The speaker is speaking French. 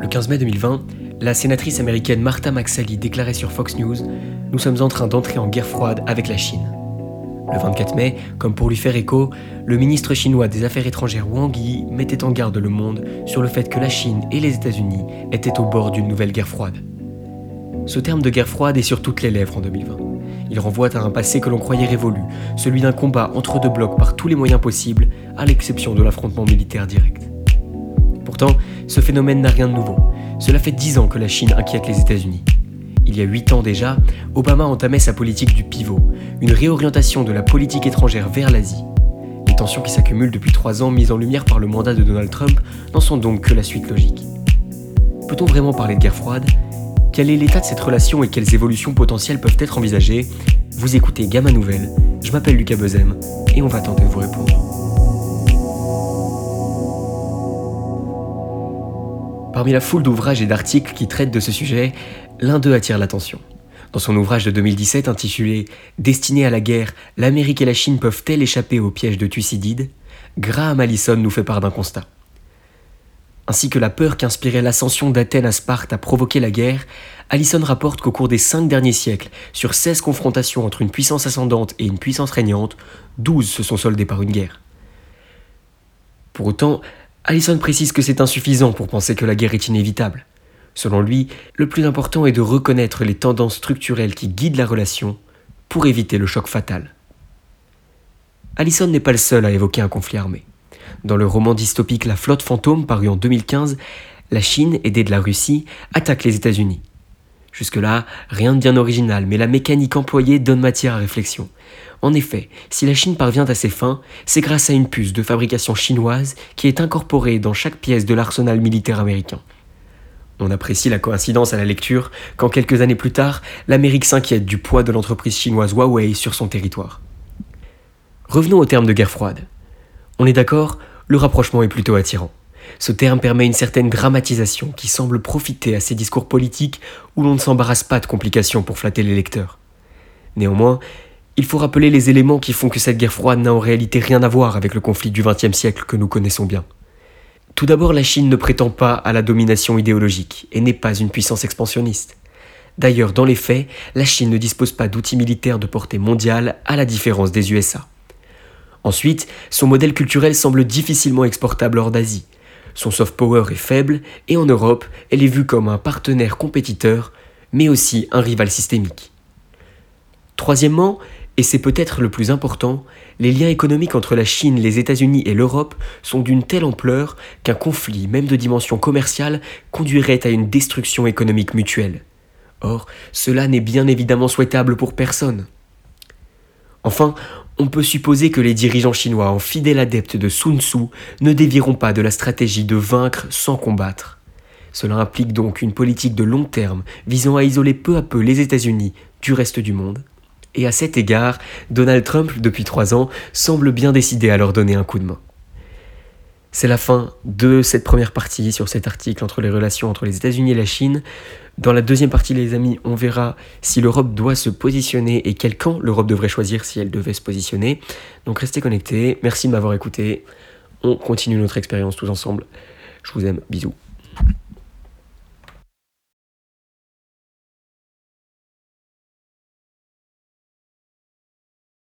Le 15 mai 2020, la sénatrice américaine Martha McSally déclarait sur Fox News Nous sommes en train d'entrer en guerre froide avec la Chine. Le 24 mai, comme pour lui faire écho, le ministre chinois des Affaires étrangères Wang Yi mettait en garde le monde sur le fait que la Chine et les États-Unis étaient au bord d'une nouvelle guerre froide. Ce terme de guerre froide est sur toutes les lèvres en 2020. Il renvoie à un passé que l'on croyait révolu, celui d'un combat entre deux blocs par tous les moyens possibles, à l'exception de l'affrontement militaire direct. Pourtant, ce phénomène n'a rien de nouveau. Cela fait dix ans que la Chine inquiète les États-Unis. Il y a huit ans déjà, Obama entamait sa politique du pivot, une réorientation de la politique étrangère vers l'Asie. Les tensions qui s'accumulent depuis trois ans mises en lumière par le mandat de Donald Trump n'en sont donc que la suite logique. Peut-on vraiment parler de guerre froide? Quel est l'état de cette relation et quelles évolutions potentielles peuvent être envisagées Vous écoutez Gamma Nouvelle, je m'appelle Lucas Bezem et on va tenter de vous répondre. Parmi la foule d'ouvrages et d'articles qui traitent de ce sujet, l'un d'eux attire l'attention. Dans son ouvrage de 2017 intitulé Destiné à la guerre, l'Amérique et la Chine peuvent-elles échapper au piège de Thucydide? Graham Allison nous fait part d'un constat. Ainsi que la peur qu'inspirait l'ascension d'Athènes à Sparte a provoqué la guerre, Allison rapporte qu'au cours des cinq derniers siècles, sur 16 confrontations entre une puissance ascendante et une puissance régnante, 12 se sont soldées par une guerre. Pour autant, Allison précise que c'est insuffisant pour penser que la guerre est inévitable. Selon lui, le plus important est de reconnaître les tendances structurelles qui guident la relation pour éviter le choc fatal. Allison n'est pas le seul à évoquer un conflit armé. Dans le roman dystopique La flotte fantôme paru en 2015, la Chine, aidée de la Russie, attaque les États-Unis. Jusque-là, rien de bien original, mais la mécanique employée donne matière à réflexion. En effet, si la Chine parvient à ses fins, c'est grâce à une puce de fabrication chinoise qui est incorporée dans chaque pièce de l'arsenal militaire américain. On apprécie la coïncidence à la lecture quand quelques années plus tard, l'Amérique s'inquiète du poids de l'entreprise chinoise Huawei sur son territoire. Revenons au terme de guerre froide. On est d'accord, le rapprochement est plutôt attirant. Ce terme permet une certaine dramatisation qui semble profiter à ces discours politiques où l'on ne s'embarrasse pas de complications pour flatter les lecteurs. Néanmoins, il faut rappeler les éléments qui font que cette guerre froide n'a en réalité rien à voir avec le conflit du XXe siècle que nous connaissons bien. Tout d'abord, la Chine ne prétend pas à la domination idéologique et n'est pas une puissance expansionniste. D'ailleurs, dans les faits, la Chine ne dispose pas d'outils militaires de portée mondiale à la différence des USA. Ensuite, son modèle culturel semble difficilement exportable hors d'Asie. Son soft power est faible et en Europe, elle est vue comme un partenaire compétiteur, mais aussi un rival systémique. Troisièmement, et c'est peut-être le plus important, les liens économiques entre la Chine, les États-Unis et l'Europe sont d'une telle ampleur qu'un conflit, même de dimension commerciale, conduirait à une destruction économique mutuelle. Or, cela n'est bien évidemment souhaitable pour personne. Enfin, on peut supposer que les dirigeants chinois, en fidèles adeptes de Sun Tzu, ne dévieront pas de la stratégie de vaincre sans combattre. Cela implique donc une politique de long terme visant à isoler peu à peu les États-Unis du reste du monde. Et à cet égard, Donald Trump, depuis trois ans, semble bien décidé à leur donner un coup de main. C'est la fin de cette première partie sur cet article entre les relations entre les États-Unis et la Chine. Dans la deuxième partie, les amis, on verra si l'Europe doit se positionner et quel camp l'Europe devrait choisir si elle devait se positionner. Donc restez connectés, merci de m'avoir écouté. On continue notre expérience tous ensemble. Je vous aime, bisous.